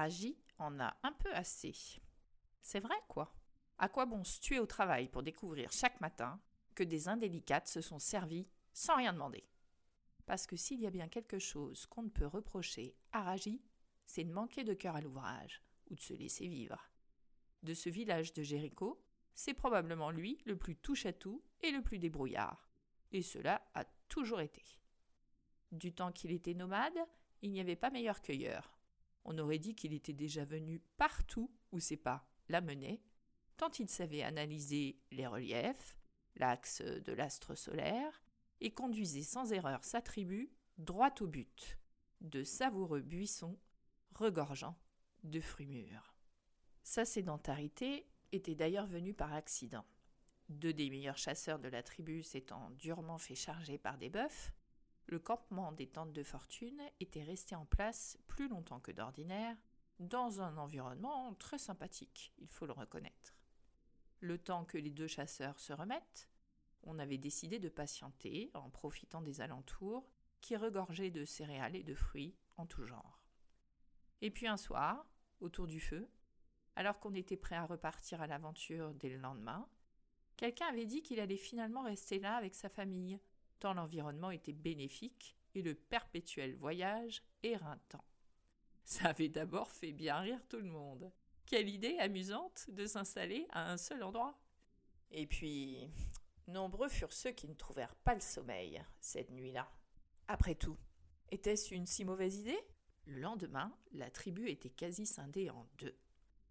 Raji en a un peu assez. C'est vrai, quoi. À quoi bon se tuer au travail pour découvrir chaque matin que des indélicates se sont servies sans rien demander? Parce que s'il y a bien quelque chose qu'on ne peut reprocher à Raji, c'est de manquer de cœur à l'ouvrage ou de se laisser vivre. De ce village de Jéricho, c'est probablement lui le plus touche-à-tout et le plus débrouillard. Et cela a toujours été. Du temps qu'il était nomade, il n'y avait pas meilleur cueilleur. On aurait dit qu'il était déjà venu partout où ses pas l'amenaient, tant il savait analyser les reliefs, l'axe de l'astre solaire, et conduisait sans erreur sa tribu droit au but, de savoureux buissons regorgeant de fruits mûrs. Sa sédentarité était d'ailleurs venue par accident. Deux des meilleurs chasseurs de la tribu s'étant durement fait charger par des bœufs, le campement des tentes de fortune était resté en place plus longtemps que d'ordinaire, dans un environnement très sympathique, il faut le reconnaître. Le temps que les deux chasseurs se remettent, on avait décidé de patienter en profitant des alentours qui regorgeaient de céréales et de fruits en tout genre. Et puis un soir, autour du feu, alors qu'on était prêt à repartir à l'aventure dès le lendemain, quelqu'un avait dit qu'il allait finalement rester là avec sa famille, tant l'environnement était bénéfique et le perpétuel voyage éreintant. Ça avait d'abord fait bien rire tout le monde. Quelle idée amusante de s'installer à un seul endroit. Et puis, nombreux furent ceux qui ne trouvèrent pas le sommeil cette nuit-là. Après tout, était-ce une si mauvaise idée? Le lendemain, la tribu était quasi scindée en deux.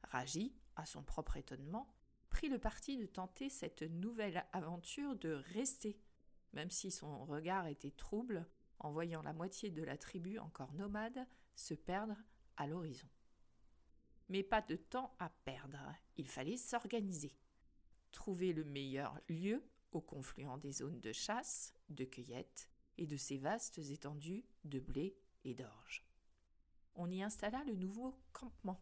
Raji, à son propre étonnement, prit le parti de tenter cette nouvelle aventure de rester, même si son regard était trouble en voyant la moitié de la tribu encore nomade se perdre à l'horizon. Mais pas de temps à perdre, il fallait s'organiser. Trouver le meilleur lieu au confluent des zones de chasse, de cueillette et de ces vastes étendues de blé et d'orge on y installa le nouveau campement,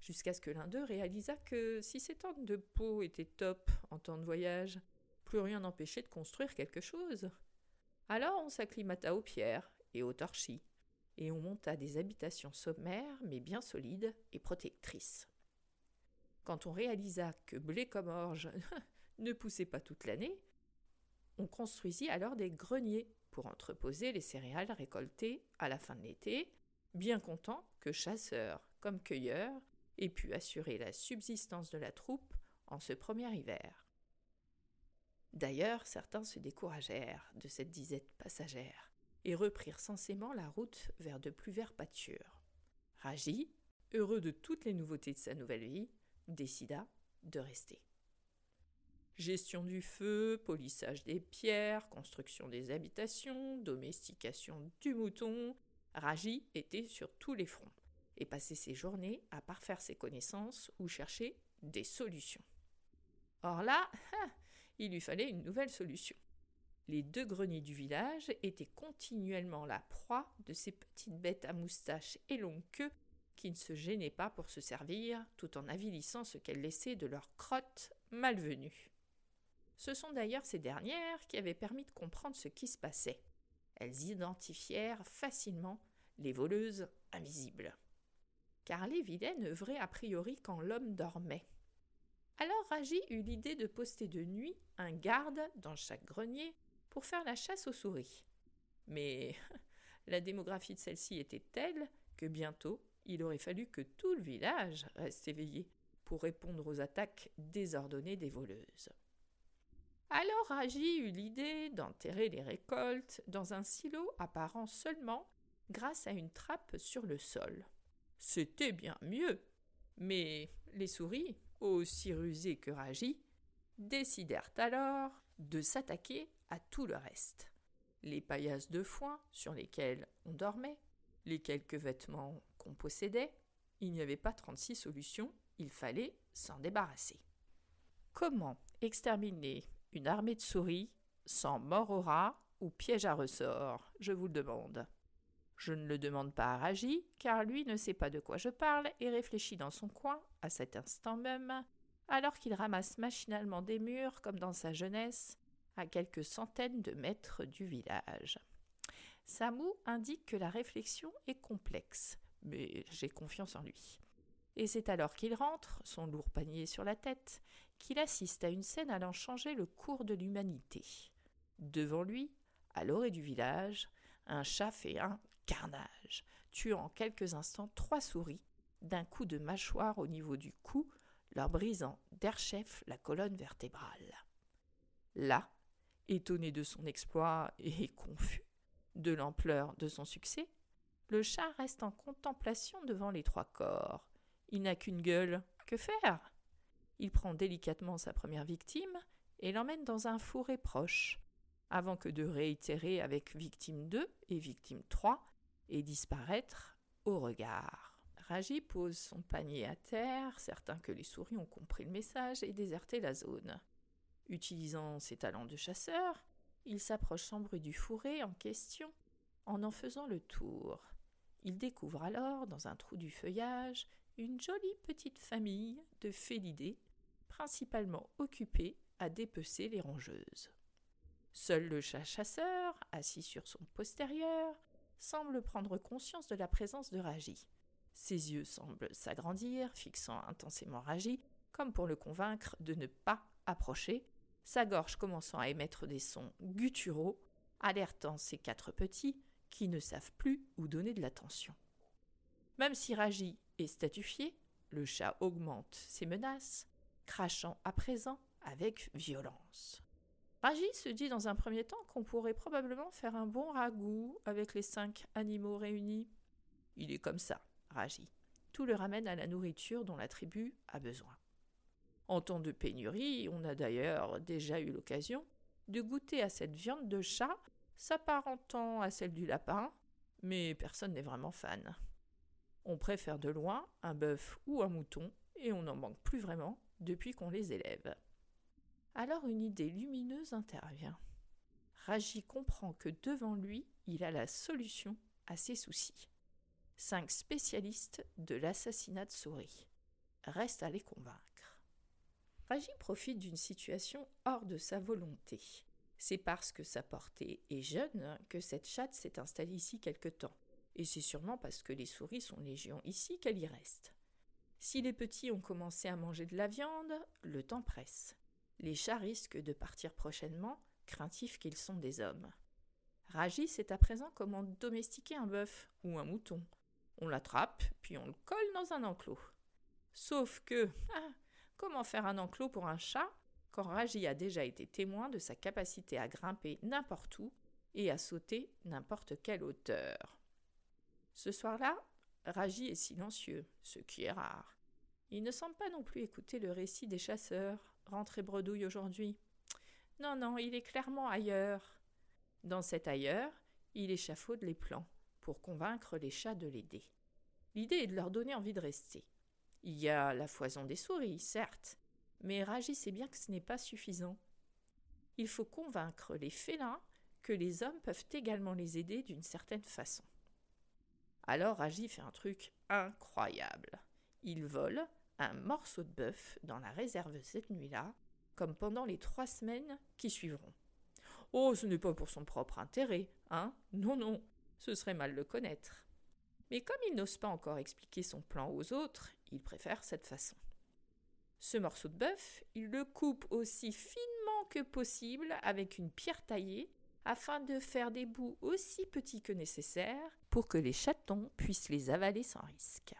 jusqu'à ce que l'un d'eux réalisa que si ces tentes de peau étaient top en temps de voyage, plus rien n'empêchait de construire quelque chose. Alors on s'acclimata aux pierres et aux torchis, et on monta des habitations sommaires mais bien solides et protectrices. Quand on réalisa que blé comme orge ne poussait pas toute l'année, on construisit alors des greniers pour entreposer les céréales récoltées à la fin de l'été bien content que chasseurs comme cueilleurs aient pu assurer la subsistance de la troupe en ce premier hiver. D'ailleurs, certains se découragèrent de cette disette passagère et reprirent sensément la route vers de plus verts pâtures. Raji, heureux de toutes les nouveautés de sa nouvelle vie, décida de rester. Gestion du feu, polissage des pierres, construction des habitations, domestication du mouton, Raji était sur tous les fronts et passait ses journées à parfaire ses connaissances ou chercher des solutions. Or là, il lui fallait une nouvelle solution. Les deux greniers du village étaient continuellement la proie de ces petites bêtes à moustaches et longue queue qui ne se gênaient pas pour se servir tout en avilissant ce qu'elles laissaient de leurs crottes malvenues. Ce sont d'ailleurs ces dernières qui avaient permis de comprendre ce qui se passait. Elles identifièrent facilement les voleuses invisibles. Car les vilaines œuvraient a priori quand l'homme dormait. Alors Raji eut l'idée de poster de nuit un garde dans chaque grenier pour faire la chasse aux souris. Mais la démographie de celle-ci était telle que bientôt il aurait fallu que tout le village reste éveillé pour répondre aux attaques désordonnées des voleuses. Alors Raji eut l'idée d'enterrer les récoltes dans un silo apparent seulement grâce à une trappe sur le sol. C'était bien mieux. Mais les souris, aussi rusées que Raji, décidèrent alors de s'attaquer à tout le reste. Les paillasses de foin sur lesquelles on dormait, les quelques vêtements qu'on possédait, il n'y avait pas trente-six solutions, il fallait s'en débarrasser. Comment exterminer une armée de souris sans mort au rat ou piège à ressort, je vous le demande. Je ne le demande pas à Raji, car lui ne sait pas de quoi je parle et réfléchit dans son coin, à cet instant même, alors qu'il ramasse machinalement des murs comme dans sa jeunesse, à quelques centaines de mètres du village. Samou indique que la réflexion est complexe, mais j'ai confiance en lui. Et c'est alors qu'il rentre, son lourd panier sur la tête, qu'il assiste à une scène allant changer le cours de l'humanité. Devant lui, à l'orée du village, un chat fait un carnage, tuant en quelques instants trois souris, d'un coup de mâchoire au niveau du cou, leur brisant d'erchef la colonne vertébrale. Là, étonné de son exploit et confus de l'ampleur de son succès, le chat reste en contemplation devant les trois corps. Il n'a qu'une gueule. Que faire? Il prend délicatement sa première victime et l'emmène dans un fourré proche, avant que de réitérer avec victime 2 et victime 3 et disparaître au regard. Raji pose son panier à terre, certain que les souris ont compris le message et déserté la zone. Utilisant ses talents de chasseur, il s'approche sans bruit du fourré en question, en en faisant le tour. Il découvre alors, dans un trou du feuillage, une jolie petite famille de félidés, principalement occupée à dépecer les rongeuses. Seul le chat chasseur, assis sur son postérieur, semble prendre conscience de la présence de Raji. Ses yeux semblent s'agrandir, fixant intensément Raji, comme pour le convaincre de ne pas approcher, sa gorge commençant à émettre des sons gutturaux, alertant ses quatre petits, qui ne savent plus où donner de l'attention. Même si Raji est statufié, le chat augmente ses menaces, crachant à présent avec violence. Raji se dit dans un premier temps qu'on pourrait probablement faire un bon ragoût avec les cinq animaux réunis. Il est comme ça, Raji. Tout le ramène à la nourriture dont la tribu a besoin. En temps de pénurie, on a d'ailleurs déjà eu l'occasion de goûter à cette viande de chat s'apparentant à celle du lapin, mais personne n'est vraiment fan. On préfère de loin un bœuf ou un mouton, et on n'en manque plus vraiment depuis qu'on les élève. Alors une idée lumineuse intervient. Raji comprend que devant lui, il a la solution à ses soucis. Cinq spécialistes de l'assassinat de souris. Reste à les convaincre. Raji profite d'une situation hors de sa volonté. C'est parce que sa portée est jeune que cette chatte s'est installée ici quelque temps. Et c'est sûrement parce que les souris sont légion ici qu'elle y reste. Si les petits ont commencé à manger de la viande, le temps presse. Les chats risquent de partir prochainement, craintifs qu'ils sont des hommes. Raji sait à présent comment domestiquer un bœuf ou un mouton. On l'attrape, puis on le colle dans un enclos. Sauf que, ah, comment faire un enclos pour un chat quand Raji a déjà été témoin de sa capacité à grimper n'importe où et à sauter n'importe quelle hauteur? Ce soir-là, Raji est silencieux, ce qui est rare. Il ne semble pas non plus écouter le récit des chasseurs, rentré bredouille aujourd'hui. Non, non, il est clairement ailleurs. Dans cet ailleurs, il échafaude les plans pour convaincre les chats de l'aider. L'idée est de leur donner envie de rester. Il y a la foison des souris, certes, mais Raji sait bien que ce n'est pas suffisant. Il faut convaincre les félins que les hommes peuvent également les aider d'une certaine façon. Alors Raji fait un truc incroyable. Il vole un morceau de bœuf dans la réserve cette nuit-là, comme pendant les trois semaines qui suivront. Oh, ce n'est pas pour son propre intérêt, hein? Non, non, ce serait mal le connaître. Mais comme il n'ose pas encore expliquer son plan aux autres, il préfère cette façon. Ce morceau de bœuf, il le coupe aussi finement que possible avec une pierre taillée afin de faire des bouts aussi petits que nécessaire pour que les chatons puissent les avaler sans risque.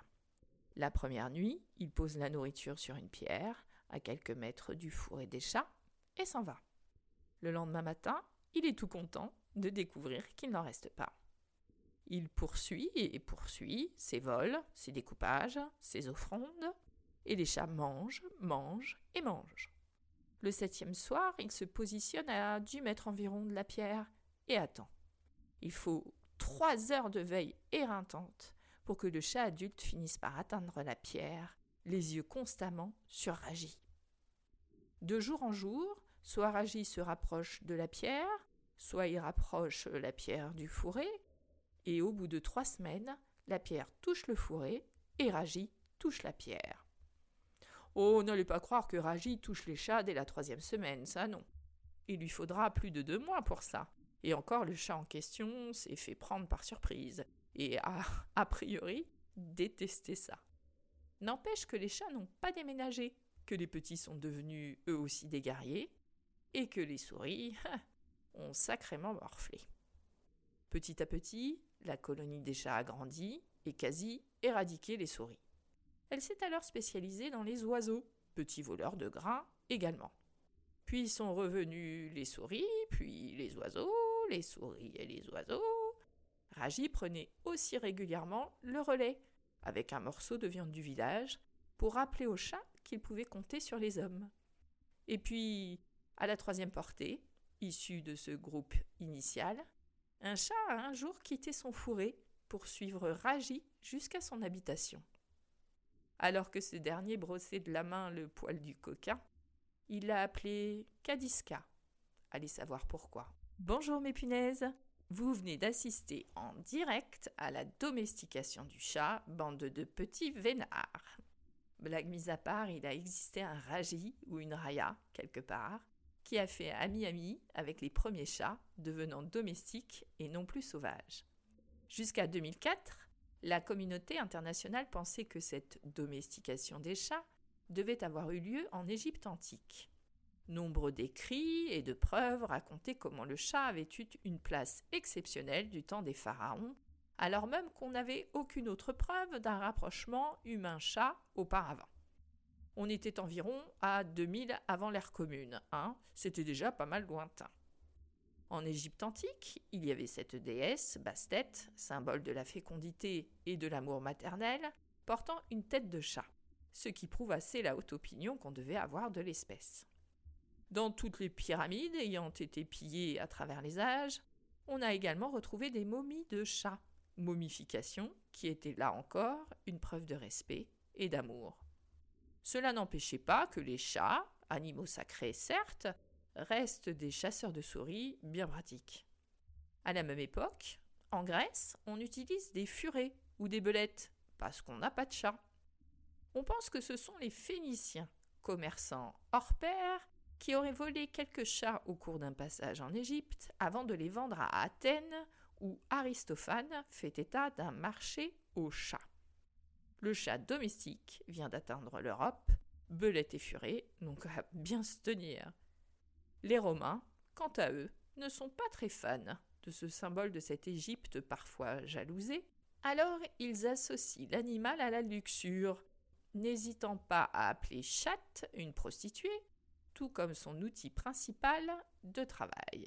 La première nuit, il pose la nourriture sur une pierre, à quelques mètres du fourré des chats, et s'en va. Le lendemain matin, il est tout content de découvrir qu'il n'en reste pas. Il poursuit et poursuit ses vols, ses découpages, ses offrandes, et les chats mangent, mangent et mangent. Le septième soir, il se positionne à dix mètres environ de la pierre et attend. Il faut trois heures de veille éreintante pour que le chat adulte finisse par atteindre la pierre, les yeux constamment sur Raji. De jour en jour, soit Raji se rapproche de la pierre, soit il rapproche la pierre du fourré, et au bout de trois semaines, la pierre touche le fourré et Raji touche la pierre. Oh, n'allez pas croire que Raji touche les chats dès la troisième semaine, ça non. Il lui faudra plus de deux mois pour ça. Et encore, le chat en question s'est fait prendre par surprise et a, a priori, détestaient ça. N'empêche que les chats n'ont pas déménagé, que les petits sont devenus eux aussi des guerriers, et que les souris ont sacrément morflé. Petit à petit, la colonie des chats a grandi et quasi éradiqué les souris. Elle s'est alors spécialisée dans les oiseaux, petits voleurs de grains également. Puis sont revenus les souris, puis les oiseaux, les souris et les oiseaux. Raji prenait aussi régulièrement le relais, avec un morceau de viande du village, pour rappeler aux chats qu'il pouvait compter sur les hommes. Et puis, à la troisième portée, issue de ce groupe initial, un chat a un jour quitté son fourré pour suivre Raji jusqu'à son habitation. Alors que ce dernier brossait de la main le poil du coquin, il l'a appelé Kadiska. Allez savoir pourquoi. Bonjour mes punaises Vous venez d'assister en direct à la domestication du chat, bande de petits vénards. Blague mise à part, il a existé un Raji ou une Raya, quelque part, qui a fait ami-ami avec les premiers chats, devenant domestiques et non plus sauvages. Jusqu'à 2004, la communauté internationale pensait que cette domestication des chats devait avoir eu lieu en Égypte antique. Nombre d'écrits et de preuves racontaient comment le chat avait eu une place exceptionnelle du temps des pharaons, alors même qu'on n'avait aucune autre preuve d'un rapprochement humain-chat auparavant. On était environ à 2000 avant l'ère commune, hein, c'était déjà pas mal lointain. En Égypte antique, il y avait cette déesse, Bastet, symbole de la fécondité et de l'amour maternel, portant une tête de chat, ce qui prouve assez la haute opinion qu'on devait avoir de l'espèce. Dans toutes les pyramides ayant été pillées à travers les âges, on a également retrouvé des momies de chats, momification qui était là encore une preuve de respect et d'amour. Cela n'empêchait pas que les chats, animaux sacrés certes, restent des chasseurs de souris bien pratiques. À la même époque, en Grèce, on utilise des furets ou des belettes parce qu'on n'a pas de chat. On pense que ce sont les Phéniciens, commerçants hors pair, qui auraient volé quelques chats au cours d'un passage en Égypte avant de les vendre à Athènes où Aristophane fait état d'un marché aux chats. Le chat domestique vient d'atteindre l'Europe, belette et furet, donc à bien se tenir. Les Romains, quant à eux, ne sont pas très fans de ce symbole de cette Égypte parfois jalousée, alors ils associent l'animal à la luxure, n'hésitant pas à appeler chatte une prostituée, tout comme son outil principal de travail.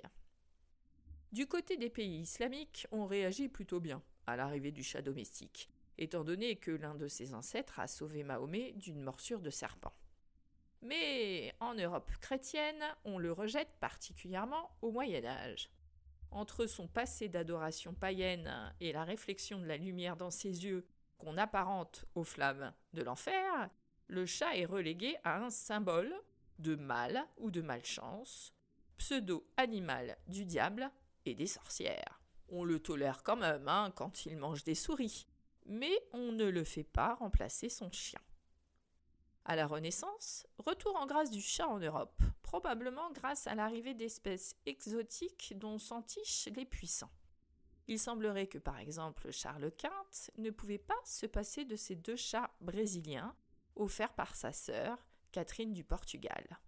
Du côté des pays islamiques, on réagit plutôt bien à l'arrivée du chat domestique étant donné que l'un de ses ancêtres a sauvé Mahomet d'une morsure de serpent. Mais en Europe chrétienne, on le rejette particulièrement au Moyen Âge. Entre son passé d'adoration païenne et la réflexion de la lumière dans ses yeux qu'on apparente aux flammes de l'enfer, le chat est relégué à un symbole de mal ou de malchance, pseudo-animal du diable et des sorcières. On le tolère quand même hein, quand il mange des souris, mais on ne le fait pas remplacer son chien. À la Renaissance, retour en grâce du chat en Europe, probablement grâce à l'arrivée d'espèces exotiques dont s'entichent les puissants. Il semblerait que par exemple Charles Quint ne pouvait pas se passer de ces deux chats brésiliens offerts par sa sœur, Catherine du Portugal.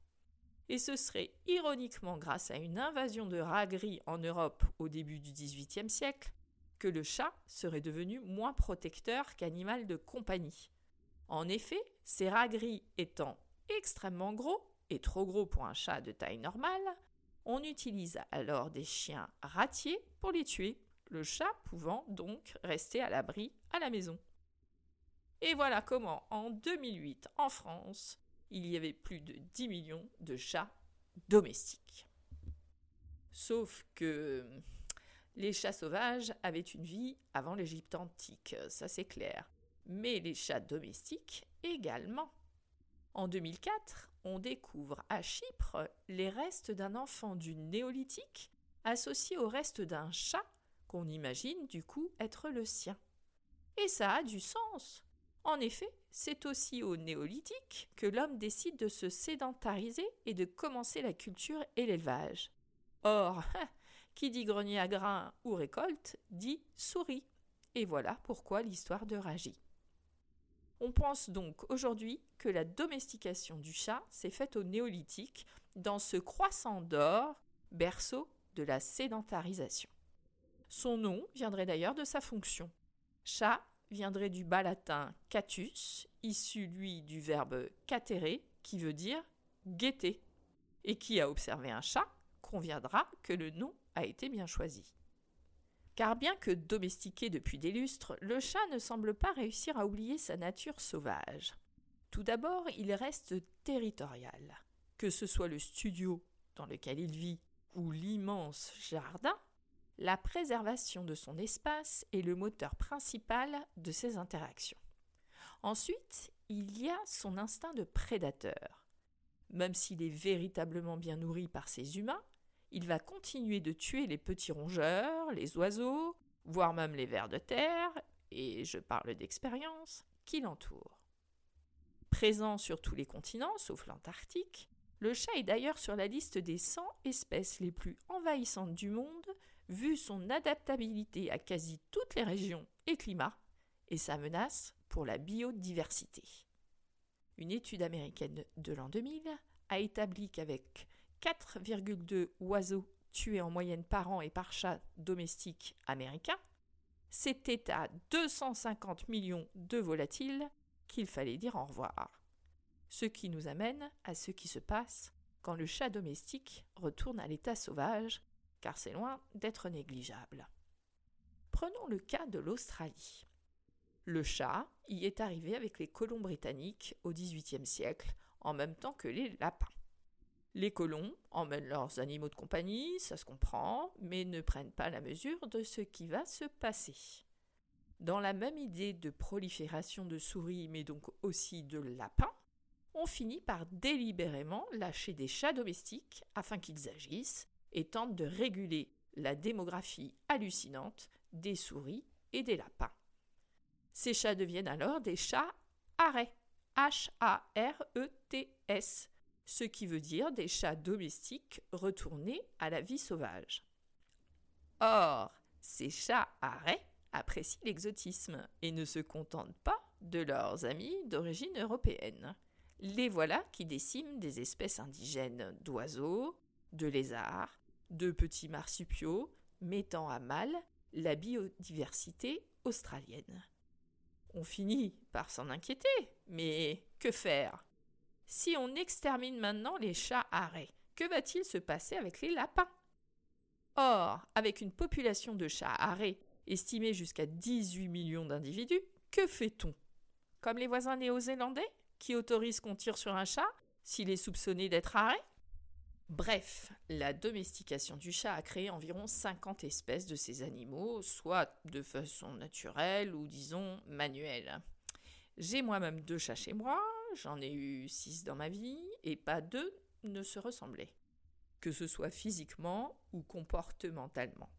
Et ce serait ironiquement grâce à une invasion de rats gris en Europe au début du XVIIIe siècle que le chat serait devenu moins protecteur qu'animal de compagnie. En effet, ces rats gris étant extrêmement gros, et trop gros pour un chat de taille normale, on utilise alors des chiens ratiers pour les tuer, le chat pouvant donc rester à l'abri à la maison. Et voilà comment, en 2008, en France, il y avait plus de 10 millions de chats domestiques. Sauf que les chats sauvages avaient une vie avant l'Égypte antique, ça c'est clair, mais les chats domestiques également. En 2004, on découvre à Chypre les restes d'un enfant du néolithique associé au reste d'un chat qu'on imagine du coup être le sien. Et ça a du sens. En effet, c'est aussi au néolithique que l'homme décide de se sédentariser et de commencer la culture et l'élevage. Or, Qui dit grenier à grains ou récolte dit souris. Et voilà pourquoi l'histoire de Raji. On pense donc aujourd'hui que la domestication du chat s'est faite au néolithique dans ce croissant d'or, berceau de la sédentarisation. Son nom viendrait d'ailleurs de sa fonction. Viendrait du bas latin catus, issu lui du verbe catere, qui veut dire guetter. Et qui a observé un chat conviendra que le nom a été bien choisi. Car bien que domestiqué depuis des lustres, le chat ne semble pas réussir à oublier sa nature sauvage. Tout d'abord, il reste territorial. Que ce soit le studio dans lequel il vit ou l'immense jardin, la préservation de son espace est le moteur principal de ses interactions. Ensuite, il y a son instinct de prédateur. Même s'il est véritablement bien nourri par ses humains, il va continuer de tuer les petits rongeurs, les oiseaux, voire même les vers de terre, et je parle d'expérience, qui l'entourent. Présent sur tous les continents, sauf l'Antarctique, le chat est d'ailleurs sur la liste des 100 espèces les plus envahissantes du monde, vu son adaptabilité à quasi toutes les régions et climats, et sa menace pour la biodiversité. Une étude américaine de l'an 2000 a établi qu'avec 4,2 oiseaux tués en moyenne par an et par chat domestique américain, c'était à 250 millions de volatiles qu'il fallait dire au revoir. Ce qui nous amène à ce qui se passe quand le chat domestique retourne à l'état sauvage, car c'est loin d'être négligeable. Prenons le cas de l'Australie. Le chat y est arrivé avec les colons britanniques au XVIIIe siècle, en même temps que les lapins. Les colons emmènent leurs animaux de compagnie, ça se comprend, mais ne prennent pas la mesure de ce qui va se passer. Dans la même idée de prolifération de souris, mais donc aussi de lapins, on finit par délibérément lâcher des chats domestiques afin qu'ils agissent et tentent de réguler la démographie hallucinante des souris et des lapins. Ces chats deviennent alors des chats arrêts, H-A-R-E-T-S, ce qui veut dire des chats domestiques retournés à la vie sauvage. Or, ces chats arrêts apprécient l'exotisme et ne se contentent pas de leurs amis d'origine européenne. Les voilà qui déciment des espèces indigènes d'oiseaux, de lézards, de petits marsupiaux, mettant à mal la biodiversité australienne. On finit par s'en inquiéter, mais que faire? Si on extermine maintenant les chats arrêts, que va-t-il se passer avec les lapins? Or, avec une population de chats arrêts estimée jusqu'à 18 millions d'individus, que fait-on? Comme les voisins néo-zélandais, qui autorisent qu'on tire sur un chat s'il est soupçonné d'être arrêt Bref, la domestication du chat a créé environ 50 espèces de ces animaux, soit de façon naturelle ou disons manuelle. J'ai moi-même deux chats chez moi, j'en ai eu six dans ma vie, et pas deux ne se ressemblaient, que ce soit physiquement ou comportementalement.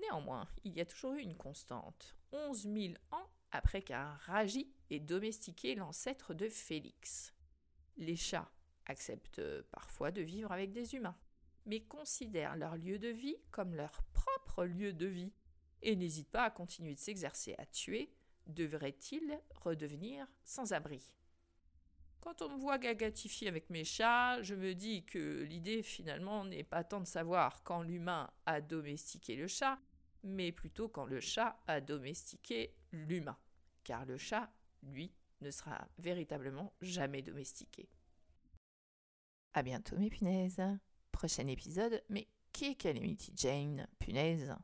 Néanmoins, il y a toujours eu une constante. Onze mille ans après qu'un Raji ait domestiqué l'ancêtre de Félix. Les chats acceptent parfois de vivre avec des humains, mais considèrent leur lieu de vie comme leur propre lieu de vie et n'hésitent pas à continuer de s'exercer à tuer, devraient-ils redevenir sans abri quand on me voit gagatifier avec mes chats, je me dis que l'idée finalement n'est pas tant de savoir quand l'humain a domestiqué le chat, mais plutôt quand le chat a domestiqué l'humain. Car le chat, lui, ne sera véritablement jamais domestiqué. À bientôt mes punaises. Prochain épisode, mais qui est Calamity Jane, punaise